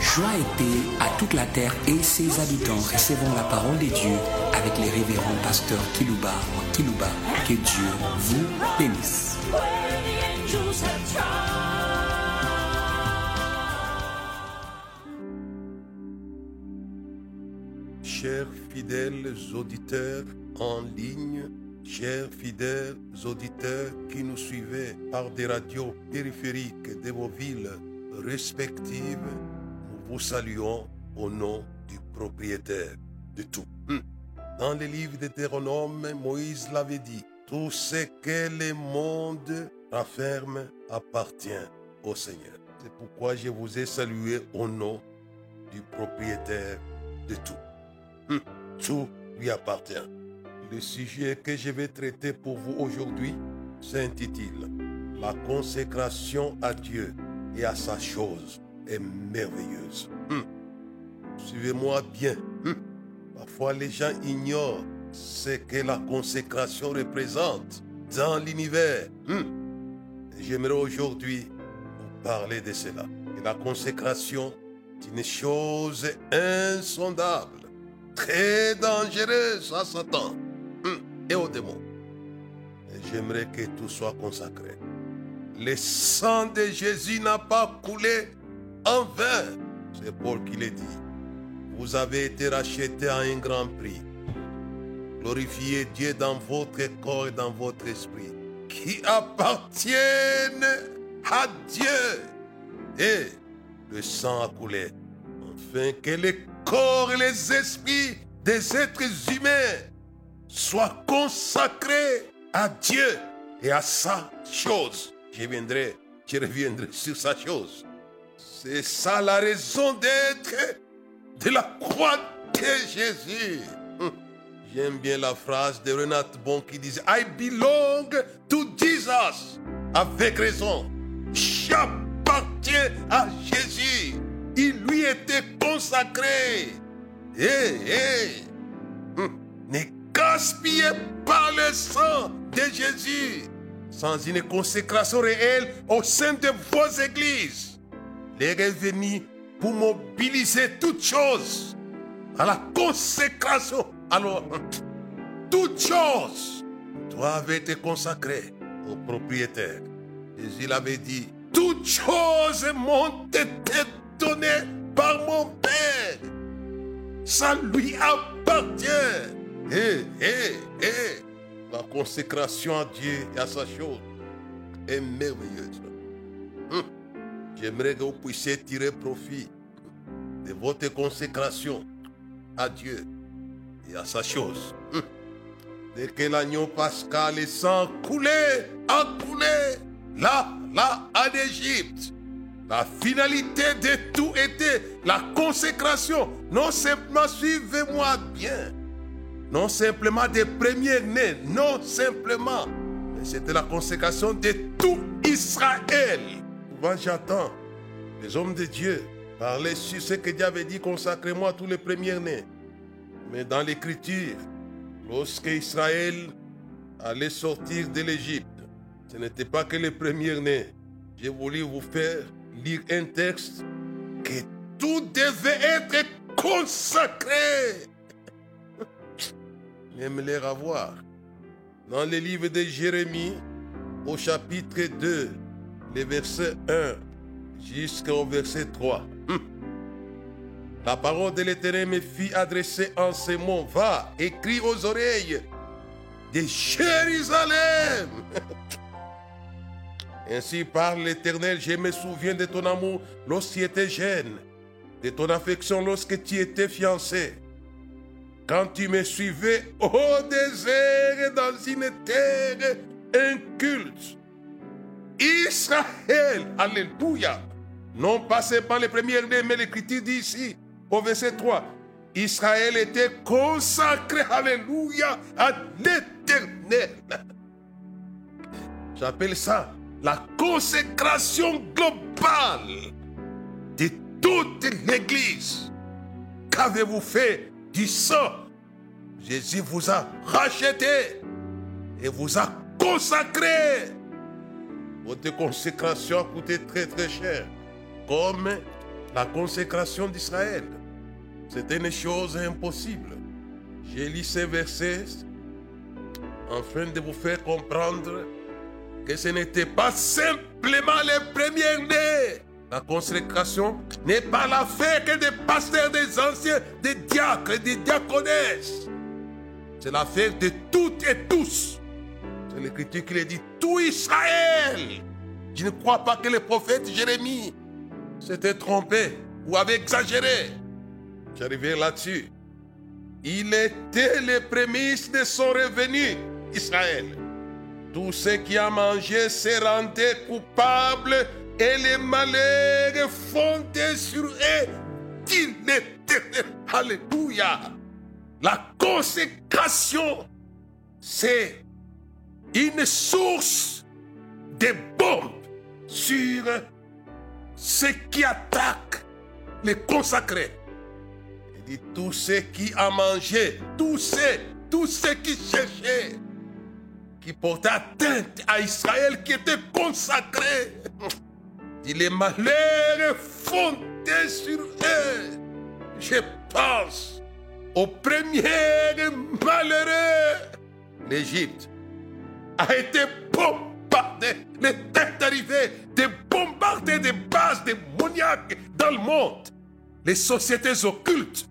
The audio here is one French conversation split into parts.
Joie et paix à toute la terre et ses habitants. Recevons la parole de Dieu avec les révérends pasteurs Kilouba Kilouba. Que Dieu vous bénisse. Chers fidèles auditeurs en ligne, chers fidèles auditeurs qui nous suivez par des radios périphériques de vos villes respectives, nous vous saluons au nom du propriétaire de tout. Hmm. Dans le livre Deutéronome, Moïse l'avait dit, tout ce que le monde rafferme appartient au Seigneur. C'est pourquoi je vous ai salué au nom du propriétaire de tout. Hmm. Tout lui appartient. Le sujet que je vais traiter pour vous aujourd'hui s'intitule La consécration à Dieu et à sa chose est merveilleuse. Hmm. Suivez-moi bien. Hmm. Parfois les gens ignorent ce que la consécration représente dans l'univers. J'aimerais aujourd'hui vous parler de cela. La consécration est une chose insondable très dangereuse à Satan et aux. J'aimerais que tout soit consacré. Le sang de Jésus n'a pas coulé en vain. C'est Paul qui le dit. Vous avez été racheté à un grand prix. Glorifiez Dieu dans votre corps et dans votre esprit, qui appartiennent à Dieu. Et le sang a coulé, afin que les corps et les esprits des êtres humains soient consacrés à Dieu et à sa chose. Je viendrai, je reviendrai sur sa chose. C'est ça la raison d'être de la croix de Jésus. Hum. J'aime bien la phrase de Renat Bon qui disait I belong to Jesus. Avec raison. J'appartiens à Jésus. Il lui était consacré. Hé, hé. Hum. Ne gaspillez pas le sang de Jésus sans une consécration réelle au sein de vos églises. Il est revenu pour mobiliser toutes choses à la consécration. Alors, toutes choses doivent être consacrées au propriétaire. Jésus l'avait dit, toutes choses m'ont été données par mon Père. Ça lui appartient. Hé, hé, hé. La consécration à Dieu et à sa chose est merveilleuse. Hum. J'aimerais que vous puissiez tirer profit de votre consécration à Dieu et à sa chose. Hum. Dès que l'agneau pascal est sans couler, a coulé, là, là, en Égypte. La finalité de tout était la consécration. Non simplement, suivez-moi bien. Non simplement des premiers-nés, non simplement. Mais c'était la consécration de tout Israël. Souvent j'entends les hommes de Dieu parler sur ce que Dieu avait dit, consacrez-moi tous les premiers-nés. Mais dans l'écriture, lorsque Israël allait sortir de l'Égypte, ce n'était pas que les premiers-nés. J'ai voulu vous faire lire un texte que tout devait être consacré. Les avoir. Dans le livre de Jérémie, au chapitre 2, les versets 1 jusqu'au verset 3. Hum. La parole de l'Éternel me fit adresser en ces mots. Va, écris aux oreilles de Jérusalem. Ainsi parle l'Éternel, je me souviens de ton amour lorsque tu étais jeune, de ton affection lorsque tu étais fiancé. Quand tu me suivais au désert dans une terre inculte. Israël, alléluia. Non pas seulement les premières nés, mais l'écriture dit ici, au verset 3, Israël était consacré, alléluia, à l'éternel. J'appelle ça la consécration globale de toute l'Église. Qu'avez-vous fait du Jésus vous a racheté et vous a consacré. Votre consécration a coûté très très cher, comme la consécration d'Israël. C'était une chose impossible. J'ai lu ces versets afin de vous faire comprendre que ce n'était pas simplement les premiers-nés. La consécration n'est pas l'affaire que des pasteurs, des anciens, des diacres, des diaconesses. C'est l'affaire de toutes et tous. C'est l'Écriture qui le dit, tout Israël. Je ne crois pas que le prophète Jérémie s'était trompé ou avait exagéré. J'arrivais là-dessus. Il était le prémices de son revenu, Israël. Tout ce qui a mangé s'est rendu coupable et les malheurs fondés sur eux, dit l'éternel. Alléluia. La consécration, c'est une source de bombes sur ceux qui attaquent les consacrés. Il dit tous ceux qui a mangé, tous ceux, tous ceux qui cherchaient, qui portaient atteinte à Israël qui était consacré. Il les malheurs fondés sur eux. Je pense au premier malheureux. L'Égypte a été bombardée. Les têtes arrivées de bombarder des bases démoniaques dans le monde. Les sociétés occultes,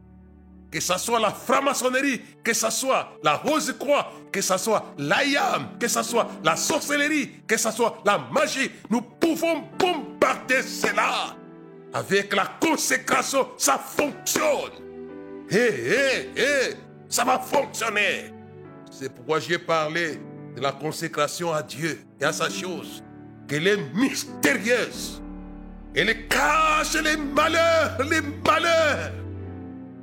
que ce soit la franc-maçonnerie, que ce soit la rose-croix, que ce soit l'ayam, que ce soit la sorcellerie, que ce soit la magie, nous pouvons bombarder cela. Avec la consécration, ça fonctionne. Hé, hé, hé, ça va fonctionner. C'est pourquoi j'ai parlé de la consécration à Dieu et à sa chose, qu'elle est mystérieuse. Elle cache les malheurs, les malheurs,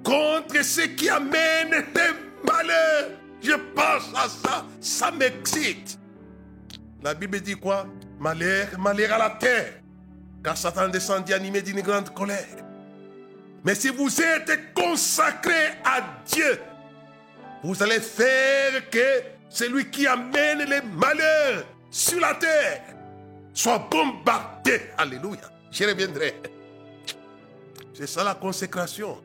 contre ceux qui amènent les malheurs. Je pense à ça, ça m'excite. La Bible dit quoi? Malheur, malheur à la terre, car Satan descendit animé d'une grande colère. Mais si vous êtes consacré à Dieu, vous allez faire que celui qui amène les malheurs sur la terre soit bombardé. Alléluia. Je reviendrai. C'est ça la consécration.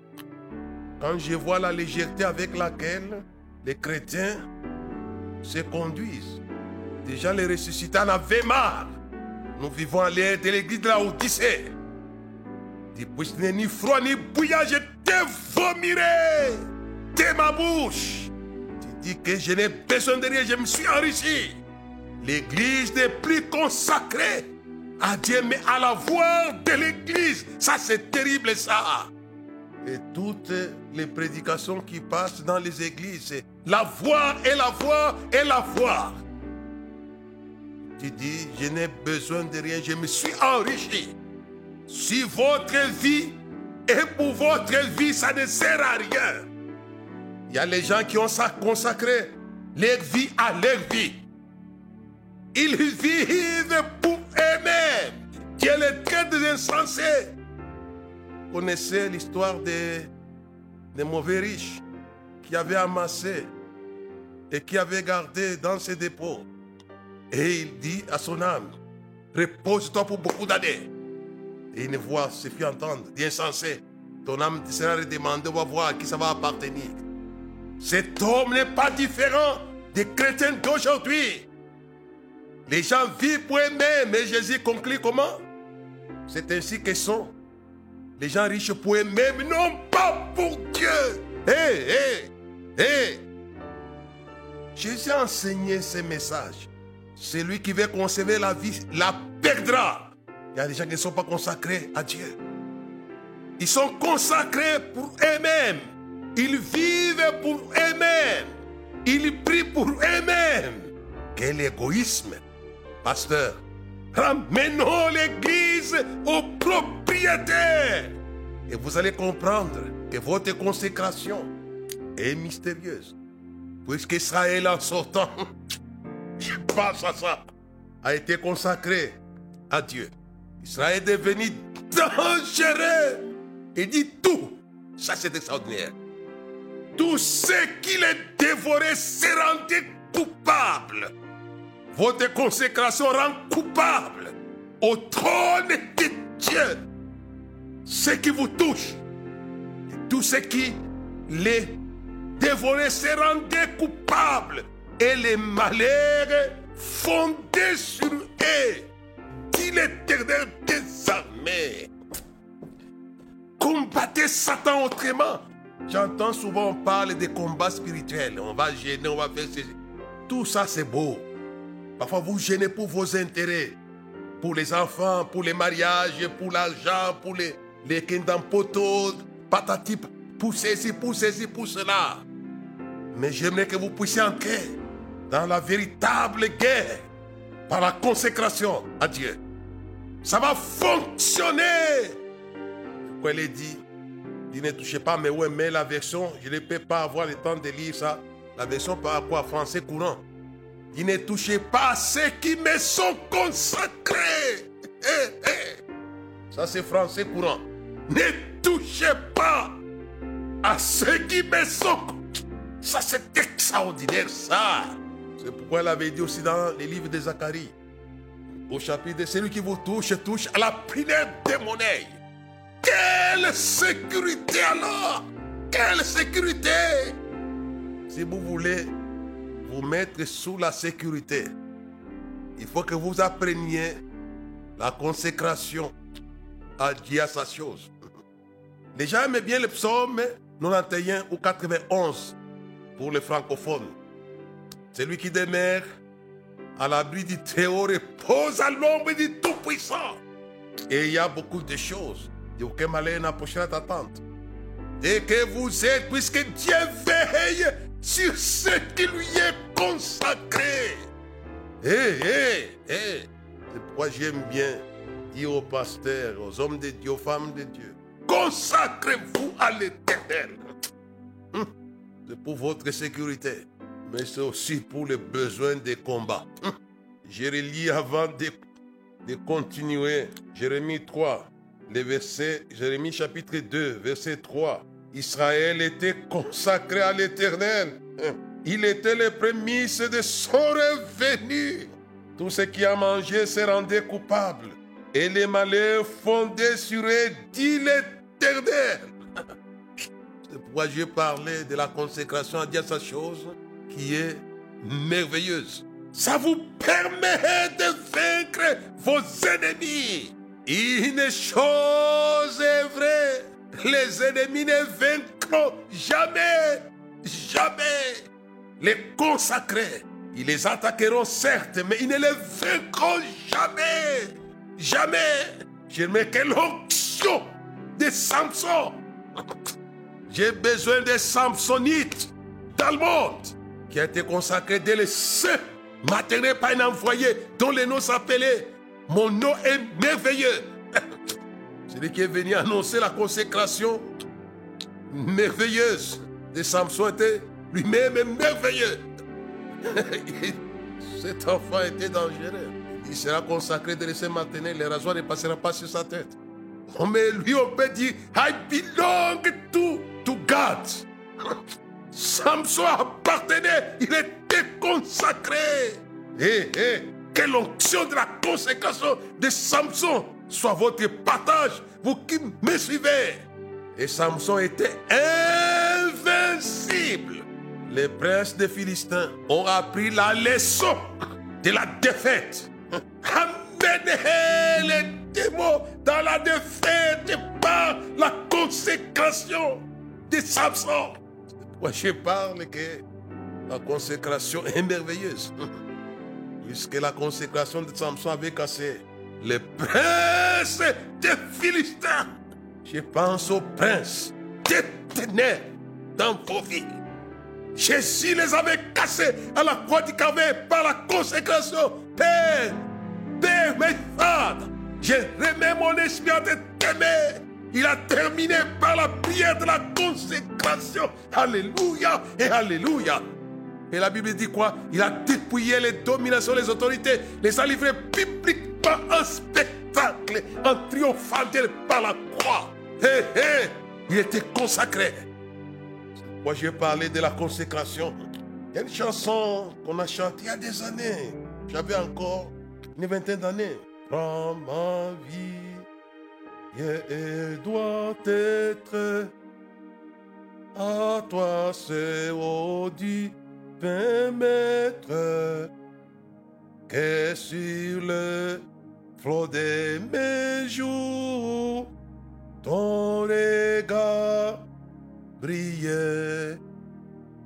Quand je vois la légèreté avec laquelle les chrétiens se conduisent, déjà les ressuscités en avaient marre. Nous vivons à l'air de l'église de la Odyssée. Depuis ce n'est ni froid ni bouillant, je te vomirai de ma bouche. Tu dis que je n'ai besoin de rien, je me suis enrichi. L'église n'est plus consacrée à Dieu, mais à la voix de l'église. Ça, c'est terrible, ça. Et toutes les prédications qui passent dans les églises, la voix et la voix et la voix. Tu dis, je n'ai besoin de rien, je me suis enrichi. Si votre vie et pour votre vie, ça ne sert à rien. Il y a les gens qui ont consacré leur vie à leur vie. Ils vivent pour eux-mêmes. Dieu les traite. Vous connaissez l'histoire des, des mauvais riches qui avaient amassé et qui avaient gardé dans ses dépôts. Et il dit à son âme, repose-toi pour beaucoup d'années. Et une voix se fit entendre, d'insensé. Ton âme sera redemandée, on va voir à qui ça va appartenir. Cet homme n'est pas différent des chrétiens d'aujourd'hui. Les gens vivent pour eux-mêmes, mais Jésus conclut comment? C'est ainsi que sont les gens riches pour eux-mêmes, non pas pour Dieu. Hé, hé, hé. Jésus a enseigné ce message. Celui qui veut conserver la vie la perdra. Il y a des gens qui ne sont pas consacrés à Dieu. Ils sont consacrés pour eux-mêmes. Ils vivent pour eux-mêmes. Ils prient pour eux-mêmes. Quel égoïsme. Pasteur, ramenons l'Église au Et vous allez comprendre que votre consécration est mystérieuse. Puisque Israël en sortant, je pense à ça, a été consacré à Dieu. Israël est devenu dangereux. Il dit tout. Ça, c'est extraordinaire. Tout ce qu'il a dévoré s'est rendu coupable. Votre consécration rend coupable au trône de Dieu ce qui vous touche. Tout ce qui les dévorait se rendait coupable. Et les malheurs fondaient sur eux. Dit l'éternel des armées. Combattez Satan autrement. J'entends souvent parler des combats spirituels. On va gêner, on va faire ceci. Tout ça, c'est beau. Parfois, vous gênez pour vos intérêts. Pour les enfants, pour les mariages, pour l'argent, pour les, les potos, patati, pour ceci, pour ceci, pour cela. Mais j'aimerais que vous puissiez entrer dans la véritable guerre par la consécration à Dieu. Ça va fonctionner. Pourquoi il est dit, il ne touchez pas, mais ouais, mais la version, je ne peux pas avoir le temps de lire ça. La version par quoi Français courant. Il ne touchez pas à ceux qui me sont consacrés. Eh, eh. Ça, c'est français courant. Ne touchez pas à ceux qui me sont. Ça, c'est extraordinaire, ça. C'est pourquoi elle avait dit aussi dans les livres de Zacharie, au chapitre, celui qui vous touche, touche à la prière démonaire. Quelle sécurité alors? Quelle sécurité? Si vous voulez vous mettre sous la sécurité, il faut que vous appreniez la consécration à Dieu à sa chose. Gens aiment bien le psaume 91 ou 91 pour les francophones. Celui qui demeure à l'abri du Théo repose à l'ombre du Tout-Puissant. Et il y a beaucoup de choses de aucun malheur n'approchera ta tente. Dès que vous êtes, puisque Dieu veille sur ce qui lui est consacré. Hé, hé, hé. C'est pourquoi j'aime bien dire aux pasteurs, aux hommes de Dieu, aux femmes de Dieu, consacrez-vous à l'éternel. Hum. C'est pour votre sécurité, mais c'est aussi pour les besoins des combats. Hum. Je relis avant de, de continuer. Jérémie 3, les versets, Jérémie chapitre 2, verset 3. Israël était consacré à l'Éternel. Il était le prémices de son revenu. Tout ce qui a mangé se rendait coupable. Et les malheurs fondaient sur eux, dit l'Éternel. C'est pourquoi je parlais de la consécration à Dieu sa chose qui est merveilleuse? Ça vous permet de vaincre vos ennemis. Une chose est vraie, les ennemis ne vaincront jamais, jamais. Les consacrés, ils les attaqueront certes, mais ils ne les vaincront jamais, jamais. J'aimerais que l'onction de Samson. J'ai besoin de Samsonites dans le monde qui a été consacré dès le sein maternel par un envoyé dont le nom s'appelait mon nom est merveilleux. Celui qui est venu annoncer la consécration merveilleuse de Samson était lui-même merveilleux. Cet enfant était dangereux. Il sera consacré de laisser maintenir, les rasoirs ne passeront pas sur sa tête. Mais lui, on peut dire, I belong to, to God. Samson appartenait, il était consacré. Hé, hey, hé, que l'onction de la consécration de Samson soit votre partage, vous qui me suivez. Et Samson était invincible. Les princes des Philistins ont appris la leçon de la défaite. Amenez les démons dans la défaite par la consécration de Samson. Moi, je parle que la consécration est merveilleuse puisque la consécration de Samson avait cassé les princes des Philistins. Je pense aux princes détenus dans vos vies. Jésus les avait cassés à la croix du Calvaire par la consécration. Père, Père, mes je remets mon esprit à t'aimer. Il a terminé par la prière de la consécration. Alléluia et Alléluia. Et la Bible dit quoi? Il a dépouillé les dominations, les autorités, les a livrés publiquement un spectacle, en triomphant par la croix. Hé, hé, il était consacré. Moi, j'ai parlé de la consécration. Il y a une chanson qu'on a chantée il y a des années. J'avais encore une vingtaine d'années. Prends ma vie et doit être à toi, c'est dit, maître, que sur le flot de mes jours, ton regard brille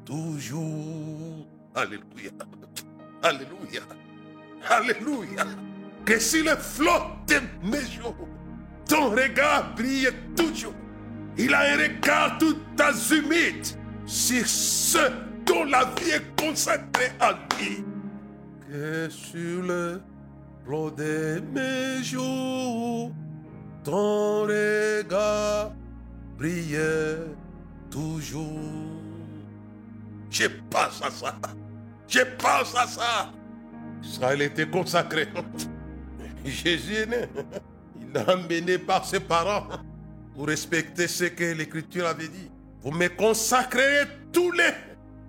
toujours. Alléluia. Alléluia. Alléluia. Que sur le flot de mes jours, ton regard brille toujours. Il a un regard tout azimut sur ceux dont la vie est consacrée à lui. Que sur le flot de mes jours, ton regard brille toujours. Je pense à ça. Je pense à ça. Israël était consacré. Jésus est né. Il l'a emmené par ses parents. Vous respectez ce que l'Écriture avait dit. Vous me consacrerez tous les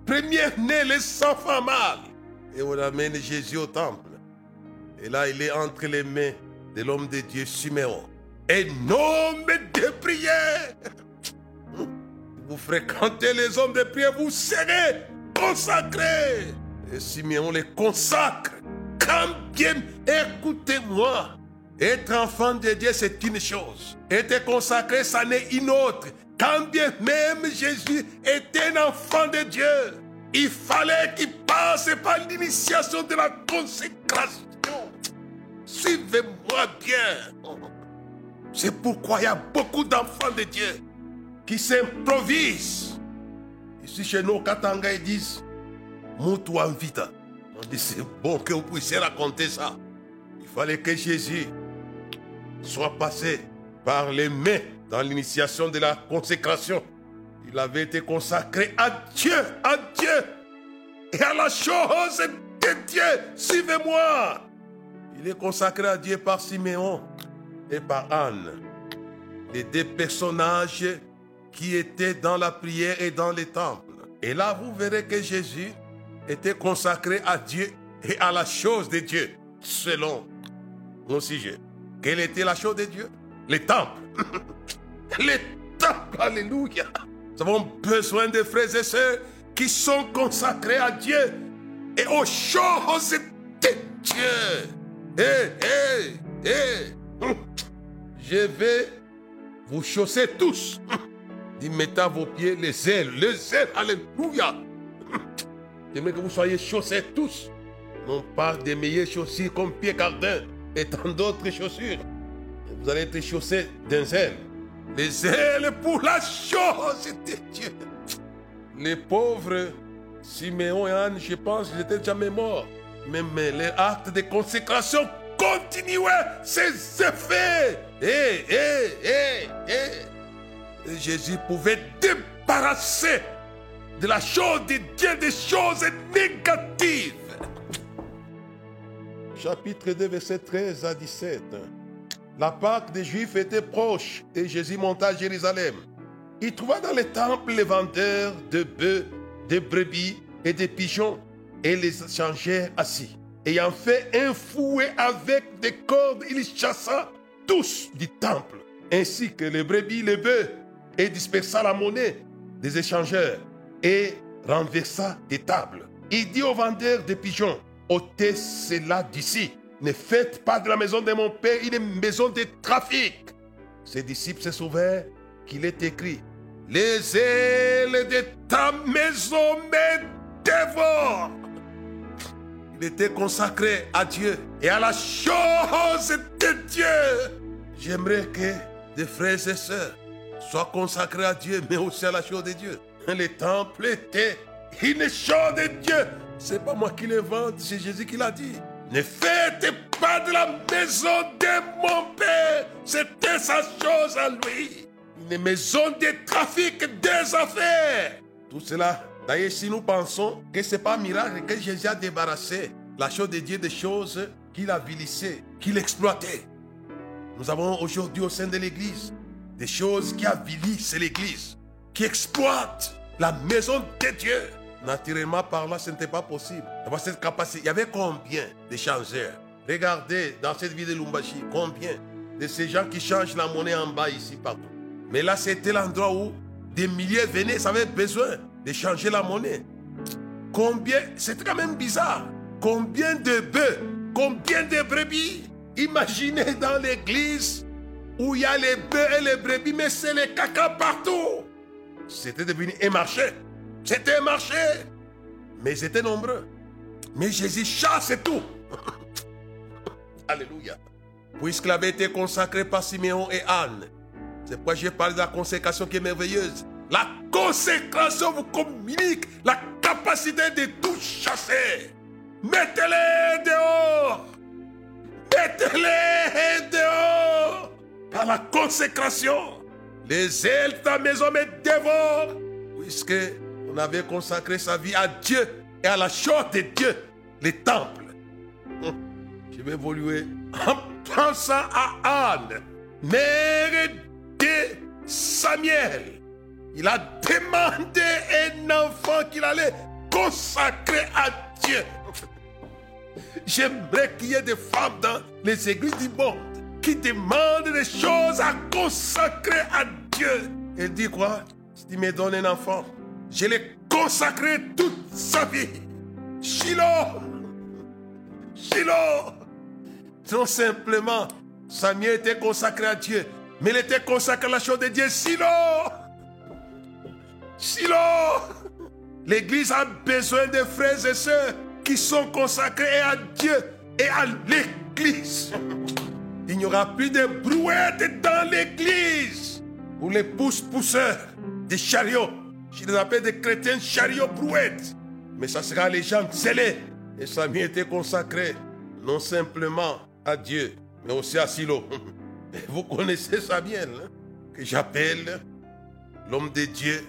premiers-nés, les enfants mâles. Et on amène Jésus au temple. Et là, il est entre les mains de l'homme de Dieu, Siméon. Un homme de prière. Vous fréquentez les hommes de prière, vous serez consacrés. Et Siméon les consacre. Écoutez-moi. Être enfant de Dieu, c'est une chose. Être consacré, ça n'est une autre. Quand bien même Jésus était un enfant de Dieu, il fallait qu'il passe par l'initiation de la consécration. Suivez-moi bien. C'est pourquoi il y a beaucoup d'enfants de Dieu qui s'improvisent. Ici chez nous, Katanga, ils disent Moutou vita. On dit c'est bon que vous puissiez raconter ça. Il fallait que Jésus soit passé par les mains dans l'initiation de la consécration. Il avait été consacré à Dieu, à Dieu et à la chose de Dieu. Suivez-moi. Il est consacré à Dieu par Siméon et par Anne, les deux personnages qui étaient dans la prière et dans les temples. Et là, vous verrez que Jésus était consacré à Dieu et à la chose de Dieu, selon mon sujet. Quelle était la chose de Dieu? Les temples. les temples, alléluia. Nous avons besoin de frères et sœurs qui sont consacrés à Dieu et aux choses de Dieu. Hé, hé, hé. Je vais vous chausser tous. Dit, mettez à vos pieds les ailes, les ailes, alléluia. J'aimerais que vous soyez chaussés tous. Non pas des meilleures chaussures comme Pierre Cardin et tant d'autres chaussures. Vous allez être chaussés d'un zèle. Les ailes pour la chose de Dieu. Les pauvres, Siméon et Anne, je pense qu'ils étaient jamais morts. Mais, mais les actes de consécration continuaient ses effets. Et, et, et, et. Jésus pouvait débarrasser de la chose de Dieu des choses négatives chapitre 2, verset 13 à 17. La Pâque des Juifs était proche et Jésus monta à Jérusalem. Il trouva dans les temples les vendeurs de bœufs, de brebis et de pigeons et les changèrent assis. Ayant fait un fouet avec des cordes, il chassa tous du temple, ainsi que les brebis, les bœufs, et dispersa la monnaie des échangeurs et renversa des tables. Il dit aux vendeurs de pigeons, ôtez cela d'ici. Ne faites pas de la maison de mon père une maison de trafic. Ses disciples se souviennent qu'il est écrit Les ailes de ta maison me dévorent. Il était consacré à Dieu et à la chose de Dieu. J'aimerais que des frères et sœurs soient consacrés à Dieu, mais aussi à la chose de Dieu. Les temples étaient une chose de Dieu c'est pas moi qui l'invente, c'est Jésus qui l'a dit. Ne faites pas de la maison de mon Père. C'était sa chose à lui. Une maison de trafic des affaires. Tout cela, d'ailleurs, si nous pensons que ce n'est pas un miracle que Jésus a débarrassé la chose de Dieu des choses qu'il a vilissées, qu'il exploitait. Nous avons aujourd'hui au sein de l'Église des choses qui avilissent l'Église, qui exploitent la maison de Dieu Naturellement parlant, ce n'était pas possible. D'avoir cette capacité. Il y avait combien d'échangeurs Regardez dans cette ville de Lumbashi, combien de ces gens qui changent la monnaie en bas ici partout. Mais là, c'était l'endroit où des milliers venaient, ils avaient besoin de changer la monnaie. Combien, c'est quand même bizarre. Combien de bœufs, combien de brebis? Imaginez dans l'église où il y a les bœufs et les brebis, mais c'est les caca partout. C'était devenu un marché. C'était un marché. Mais ils étaient nombreux. Mais Jésus chasse tout. Alléluia. Puisqu'il avait été consacré par Siméon et Anne. C'est pourquoi j'ai parlé de la consécration qui est merveilleuse. La consécration vous communique la capacité de tout chasser. Mettez-les dehors. Mettez-les dehors. Par la consécration. Les ailes de ta maison me dévorent. Puisque on avait consacré sa vie à Dieu et à la chose de Dieu, les temples. Hum. Je vais évoluer en pensant à Anne, mère de Samuel. Il a demandé un enfant qu'il allait consacrer à Dieu. J'aimerais qu'il y ait des femmes dans les églises du monde qui demandent des choses à consacrer à Dieu. Et dit quoi? Il me donne un enfant. Je l'ai consacré toute sa vie. Shiloh. Shiloh. Non simplement, Samuel était consacré à Dieu, mais il était consacré à la chose de Dieu. Shiloh. Shiloh. L'église a besoin de frères et sœurs qui sont consacrés à Dieu et à l'église. Il n'y aura plus de brouettes dans l'église. Ou les pousse-pousseurs des chariots. Je les appelle des chrétiens chariots brouettes. Mais ça sera les gens zélés. Et Samuel était consacré non simplement à Dieu, mais aussi à Silo. Vous connaissez Samuel, hein, que j'appelle l'homme de Dieu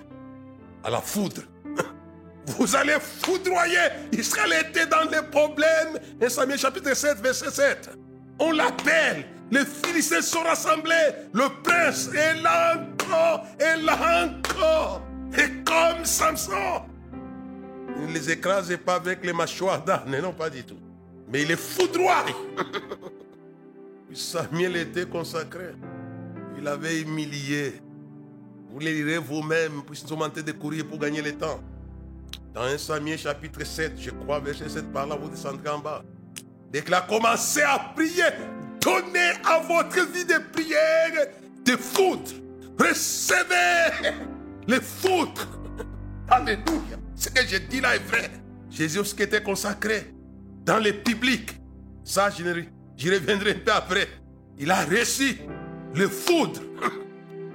à la foudre. Vous allez foudroyer. Israël était dans les problèmes. Et Samuel chapitre 7, verset 7. On l'appelle. Les Philistins sont rassemblés. Le prince est là encore. Et là encore. Et comme Samson. Il ne les écrase pas avec les mâchoires d'âne. Non, pas du tout. Mais il est foudroie. Samuel était consacré. Il avait humilié. Vous les lirez vous-même, puisqu'ils en train de courir pour gagner le temps. Dans 1 Samuel chapitre 7, je crois, verset 7 par là, vous descendrez en bas. Dès qu'il a commencé à prier, donnez à votre vie de prière des foudres. Recevez les foudres. Alléluia. Ce que je dis là est vrai. Jésus qui était consacré dans les publics. Ça, je, je reviendrai un peu après. Il a reçu le foudre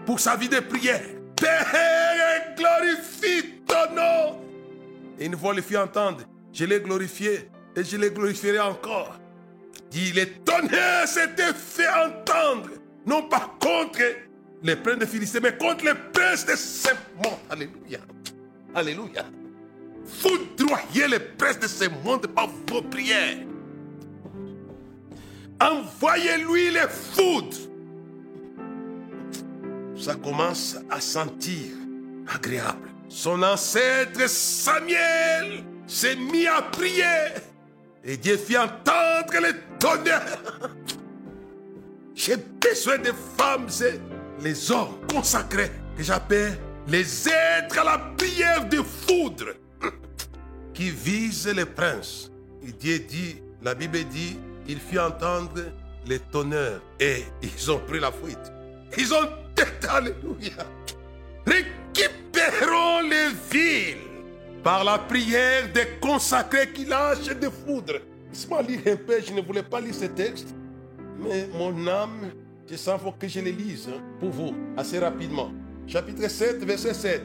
pour sa vie de prière. Père, glorifie ton nom. Et une fois le fit entendre, je l'ai glorifié et je le glorifierai encore. Dit, les tonnerres s'étaient fait entendre, non pas contre les princes de Philistins, mais contre les princes de ce monde. Alléluia. Alléluia. Foudroyez les princes de ce monde par vos prières. Envoyez-lui les foudres. Ça commence à sentir agréable. Son ancêtre Samuel s'est mis à prier et Dieu fit entendre les J'ai besoin de femmes et les hommes consacrés que j'appelle les êtres à la prière de foudre qui visent les princes. Dieu dit, la Bible dit, il fit entendre les tonnerres et ils ont pris la fuite. Ils ont tête, alléluia. Récupérons les villes par la prière des consacrés qui lâchent des foudres. Laisse-moi lire un peu, je ne voulais pas lire ce texte, mais mon âme, je sens que je les lise hein, pour vous assez rapidement. Chapitre 7, verset 7.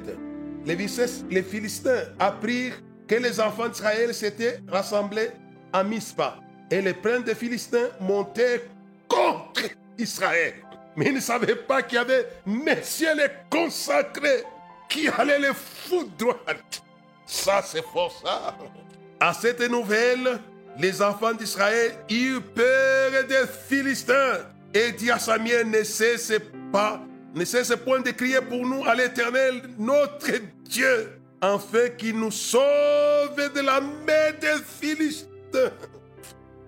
Les, Philistins apprirent que les enfants d'Israël s'étaient rassemblés à Mispa. Et les princes des Philistins montaient contre Israël. Mais ils ne savaient pas qu'il y avait messieurs les consacrés qui allaient les foudroyer. Ça, c'est fort, ça. À cette nouvelle, les enfants d'Israël eurent peur des Philistins et dit à Samuel, ne cesse pas, ne cesse point de crier pour nous à l'Éternel, notre Dieu. afin qu'il nous sauve de la main des Philistins.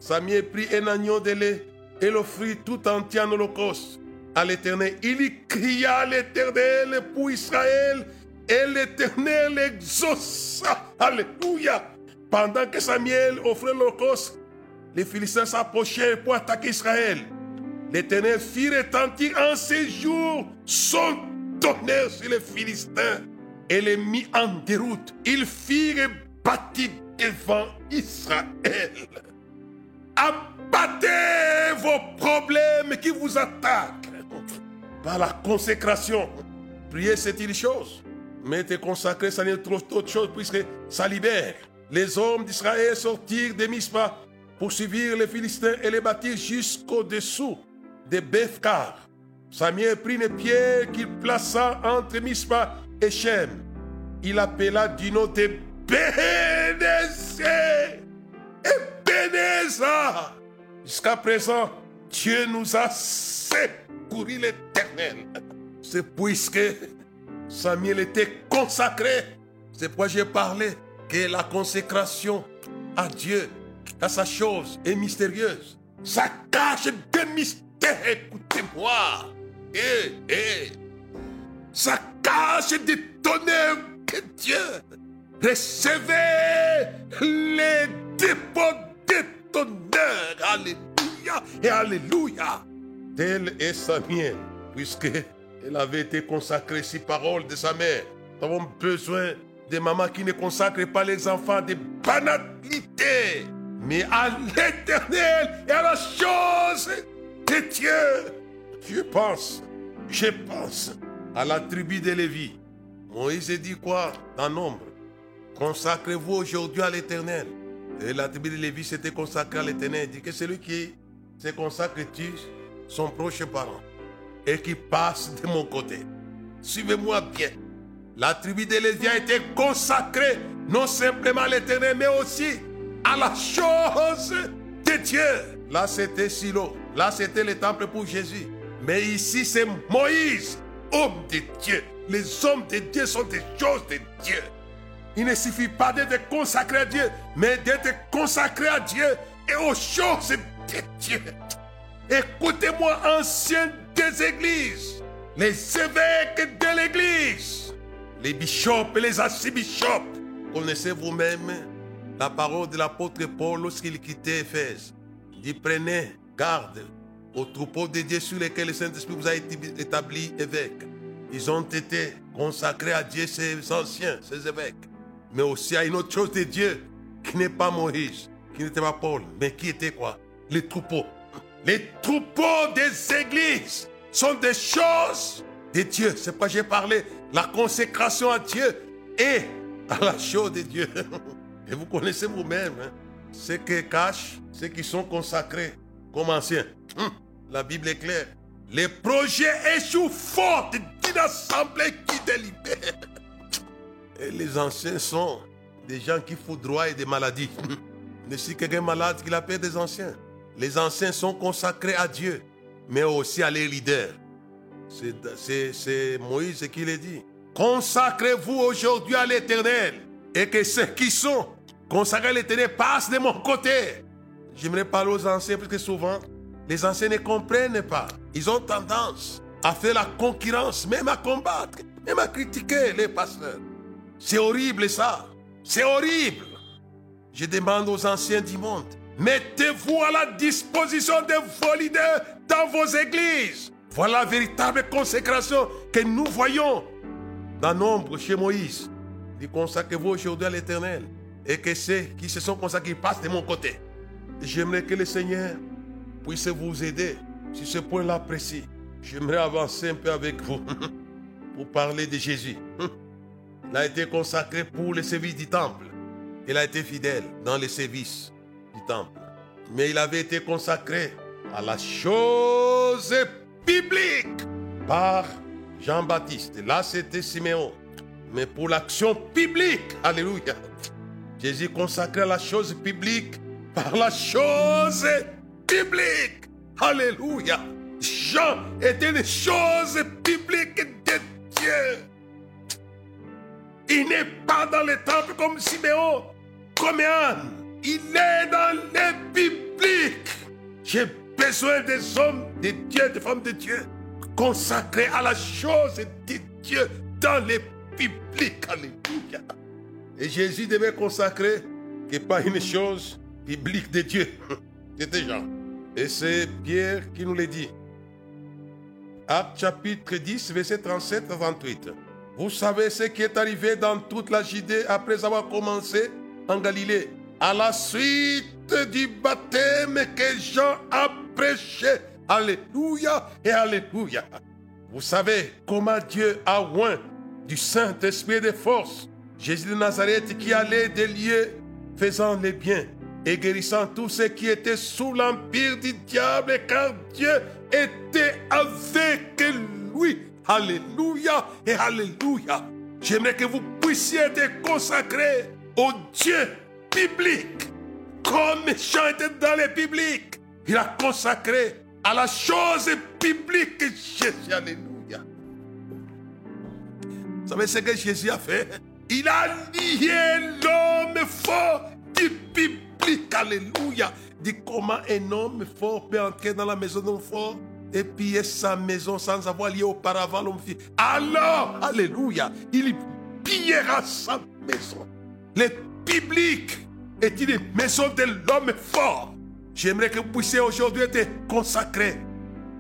Samuel prit un agneau de lait et l'offrit tout entier en holocauste à l'Éternel. Il y cria à l'Éternel pour Israël et l'Éternel exauça. Alléluia. Pendant que Samuel offrait l'holocauste, les Philistins s'approchaient pour attaquer Israël. L'Éternel fit retentir en ces jours son tonnerre sur les Philistins et les mit en déroute. Ils firent bâtir devant Israël. Abattez vos problèmes qui vous attaquent par la consécration. Prier, c'est une chose. Mais te consacrer, ça n'est trop autre chose puisque ça libère. Les hommes d'Israël sortirent de Mispa pour suivre les Philistins et les bâtir jusqu'au-dessous de Bethkar. Samuel prit les pierres qu'il plaça entre Mispa et Shem. Il appela du nom de Bénézé et Bénéza. Jusqu'à présent, Dieu nous a secouru l'éternel. C'est puisque Samuel était consacré. C'est pourquoi j'ai parlé que la consécration à Dieu, à sa chose, est mystérieuse. Ça cache des mystères, écoutez-moi. Et, et, ça cache des tonnerres que Dieu recevait les dépôts des tonnerres. Alléluia et Alléluia. Tel est Samuel, puisque elle avait été consacrée si parole de sa mère. Nous avons besoin de mamans qui ne consacrent pas les enfants de banalité, mais à l'éternel et à la chose de Dieu. Je pense, je pense à la tribu de Lévi. Moïse dit quoi dans Nombre? Consacrez-vous aujourd'hui à l'éternel. Et la tribu de Lévi s'était consacrée à l'éternel. Il dit que celui qui se consacre tue son proche parent et qui passe de mon côté. Suivez-moi bien. La tribu de Lévi a été consacrée non simplement à l'éternel, mais aussi à la chose de Dieu. Là, c'était Silo. Là, c'était le temple pour Jésus. Mais ici, c'est Moïse, homme de Dieu. Les hommes de Dieu sont des choses de Dieu. Il ne suffit pas d'être consacré à Dieu, mais d'être consacré à Dieu et aux choses de Dieu. Écoutez-moi, anciens des églises, les évêques de l'église, les bishops et les archibishops. Connaissez vous-même la parole de l'apôtre Paul lorsqu'il quittait Éphèse. Il dit prenez garde aux troupeaux de Dieu sur lesquels le Saint-Esprit vous a établi évêque. Ils ont été consacrés à Dieu, ces anciens, ces évêques. Mais aussi à une autre chose de Dieu qui n'est pas Moïse, qui n'était pas Paul, mais qui était quoi? Les troupeaux. Les troupeaux des églises sont des choses de Dieu. C'est pourquoi j'ai parlé la consécration à Dieu et à la chose de Dieu. Et vous connaissez vous-même hein, ce que cachent ceux qui sont consacrés comme anciens. Hum, la Bible est claire. Les projets échouent faute d'une assemblée qui délibère. Et les anciens sont des gens qui foudroient des maladies. Mais si quelqu'un malade, qu'il appelle des anciens. Les anciens sont consacrés à Dieu, mais aussi à les leaders. C'est Moïse qui l'a dit. Consacrez-vous aujourd'hui à l'éternel et que ceux qui sont consacrés à l'éternel passent de mon côté. J'aimerais parler aux anciens parce que souvent, les anciens ne comprennent pas. Ils ont tendance à faire la concurrence, même à combattre, même à critiquer les pasteurs. C'est horrible ça. C'est horrible. Je demande aux anciens du monde, mettez-vous à la disposition de vos leaders dans vos églises. Voilà la véritable consécration que nous voyons dans nombre chez Moïse. Il consacrez-vous aujourd'hui à l'éternel et que ceux qui se sont consacrés passent de mon côté. J'aimerais que le Seigneur puisse vous aider sur ce point-là précis. J'aimerais avancer un peu avec vous pour parler de Jésus. Il a été consacré pour le service du temple. Il a été fidèle dans le service du temple. Mais il avait été consacré à la chose biblique par Jean-Baptiste. Là, c'était Siméon. Mais pour l'action biblique, alléluia. Jésus consacré à la chose biblique par la chose biblique. Alléluia. Jean était une chose biblique de Dieu. Il n'est pas dans les temples comme Siméon, comme Anne. Il est dans les bibliques. J'ai besoin des hommes, des dieux, des femmes de Dieu consacrés à la chose de Dieu dans les bibliques. Alléluia. Et Jésus devait consacrer que pas une chose biblique de Dieu. C'était Jean. Et c'est Pierre qui nous le dit. Acte chapitre 10, verset 37 à 38. Vous savez ce qui est arrivé dans toute la Judée après avoir commencé en Galilée. À la suite du baptême que Jean a prêché. Alléluia et Alléluia. Vous savez comment Dieu a oint du Saint-Esprit de force Jésus de Nazareth qui allait des lieux faisant les biens et guérissant tous ceux qui étaient sous l'empire du diable, car Dieu était avec lui. Alléluia et Alléluia. J'aimerais que vous puissiez être consacrés au Dieu biblique. Comme était dans les bibliques, il a consacré à la chose biblique Jésus. Alléluia. Vous savez ce que Jésus a fait? Il a lié l'homme fort du biblique. Alléluia. Dit comment un homme fort peut entrer dans la maison d'un fort et piller sa maison sans avoir lié auparavant l'homme fit. Alors, Alléluia, il pillera sa maison. Le biblique est une maison de l'homme fort. J'aimerais que vous puissiez aujourd'hui être consacré.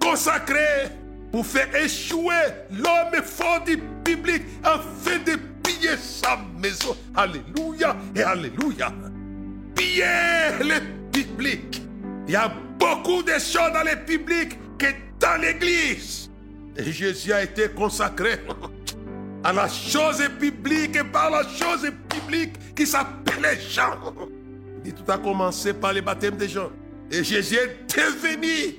Consacré pour faire échouer l'homme fort du biblique afin de piller sa maison. Alléluia et Alléluia. Piller le biblique. Il y a beaucoup de choses dans le public que dans l'église. Et Jésus a été consacré à la chose biblique et par la chose biblique qui s'appelait Jean. Et tout a commencé par le baptême des gens. Et Jésus est devenu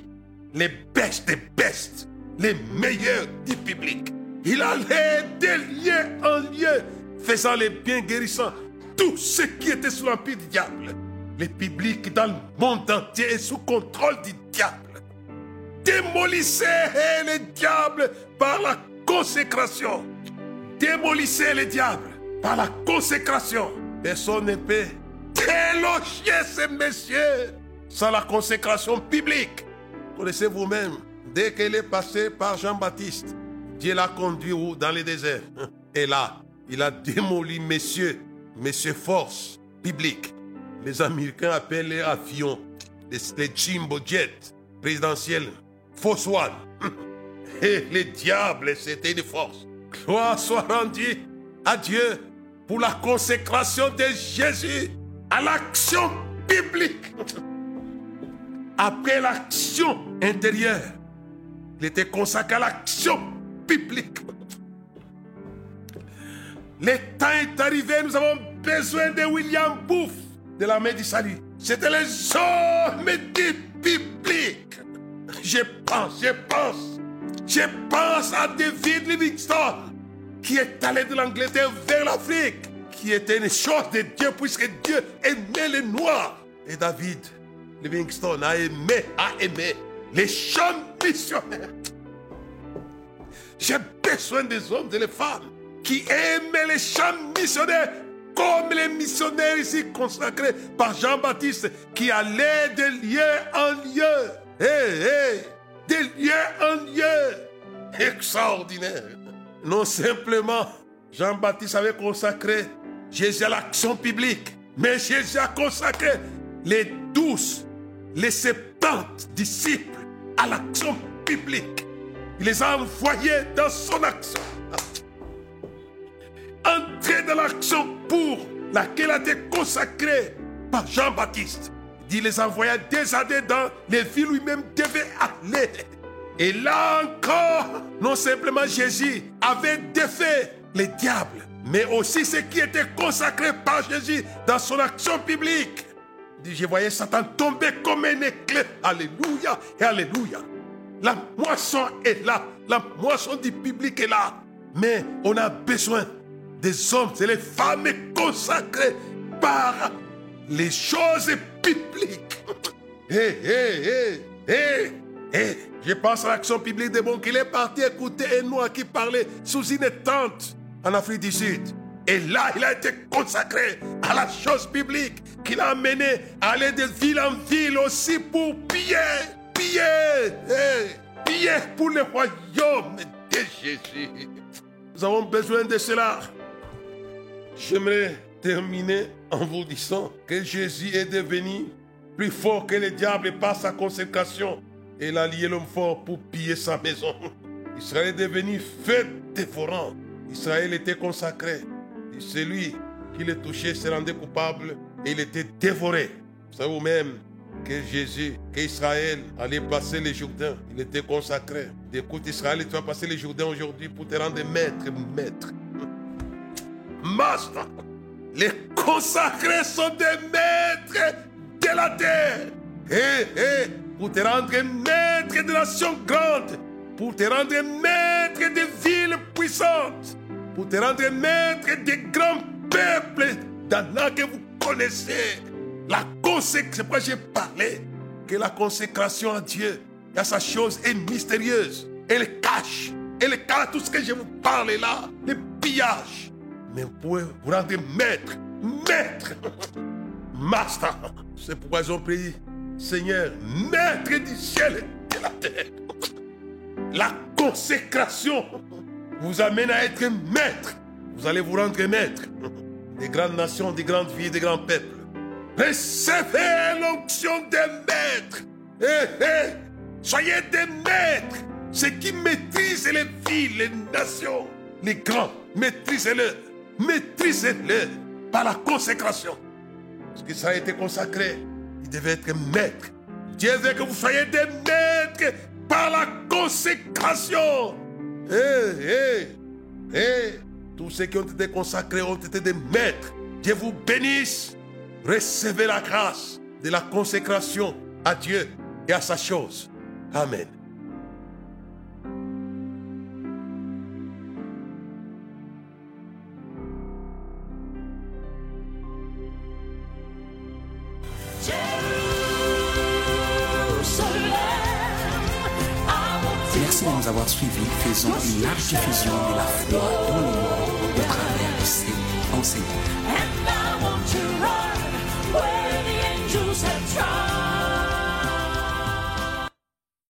les best des best, les meilleurs du public. Il allait de lieu en lieu, faisant les biens guérissants, tout ce qui était sous l'empire du diable. Le public dans le monde entier est sous contrôle du diable. Démolissez le diable par la consécration. Démolissez le diable par la consécration. Personne ne peut déloger ces messieurs sans la consécration publique. Connaissez vous-même, dès qu'il est passé par Jean-Baptiste, Dieu l'a conduit dans le désert. Et là, il a démoli messieurs, messieurs force publique. Les Américains appellent les avions, les, les jumbo jets présidentiels, Force One. Et les diables, c'était une force. Gloire soit rendue à Dieu pour la consécration de Jésus à l'action biblique. Après l'action intérieure, il était consacré à l'action biblique. Le temps est arrivé, nous avons besoin de William Booth de la main du salut. C'était les hommes du biblique. Je pense, je pense, je pense à David Livingstone qui est allé de l'Angleterre vers l'Afrique, qui était une chose de Dieu puisque Dieu aimait les Noirs. Et David Livingstone a aimé, a aimé les chants missionnaires. J'ai besoin des hommes et des femmes qui aiment les chants missionnaires comme les missionnaires ici consacrés par Jean-Baptiste qui allaient de lieu en lieu. Hé, hé, de lieu en lieu. Extraordinaire. Non simplement Jean-Baptiste avait consacré Jésus à l'action publique, mais Jésus a consacré les douze, les septante disciples à l'action publique. Il les a envoyés dans son action. Entrer dans l'action pour laquelle a été consacrée par Jean-Baptiste. Il les envoya des années dans les villes où lui-même devait aller. Et là encore, non simplement Jésus avait défait les diables, mais aussi ce qui était consacré par Jésus dans son action publique. Je voyais Satan tomber comme un éclair. Alléluia et Alléluia. La moisson est là. La moisson du public est là. Mais on a besoin des hommes et les femmes consacrés par les choses bibliques. Hé, hé, hé, hé. Je pense à l'action publique de bon qu'il est parti écouter un noir qui parlait sous une tente en Afrique du Sud. Et là, il a été consacré à la chose biblique qui l'a amené à aller de ville en ville aussi pour piller, piller, eh, piller pour le royaume de Jésus. Nous avons besoin de cela. J'aimerais terminer en vous disant que Jésus est devenu plus fort que le diable par sa consécration. Et il a lié l'homme fort pour piller sa maison. Israël est devenu fête dévorant. Israël était consacré. Et celui qui le touchait se rendait coupable et il était dévoré. Vous savez vous-même que Jésus, qu'Israël allait passer les Jourdains. Il était consacré. Écoute Israël, tu vas passer les Jourdains aujourd'hui pour te rendre maître, maître. Master. Les consacrés sont des maîtres de la terre. Hé, hé, pour te rendre maître de nations grandes, pour te rendre maître de villes puissantes, pour te rendre maître des grands peuples d'Anna que vous connaissez. La consécration, c'est pourquoi j'ai parlé que la consécration à Dieu, à sa chose est mystérieuse. Elle cache, elle cache tout ce que je vous parle là, le pillage. Mais pour vous rendre maître, maître, master. C'est pourquoi ils ont prié, Seigneur, maître du ciel et de la terre. La consécration vous amène à être maître. Vous allez vous rendre maître des grandes nations, des grandes villes, des grands peuples. Recevez l'onction des maîtres. Eh, eh, Soyez des maîtres. Ceux qui maîtrisent les villes, les nations, les grands, maîtrisez-le. Maîtrisez-le par la consécration. Parce que ça a été consacré. Il devait être maître. Dieu veut que vous soyez des maîtres par la consécration. Eh, eh, eh. Tous ceux qui ont été consacrés ont été des maîtres. Dieu vous bénisse. Recevez la grâce de la consécration à Dieu et à sa chose. Amen. Faisons une large diffusion de la foi dans le monde au travers de ces enseignements.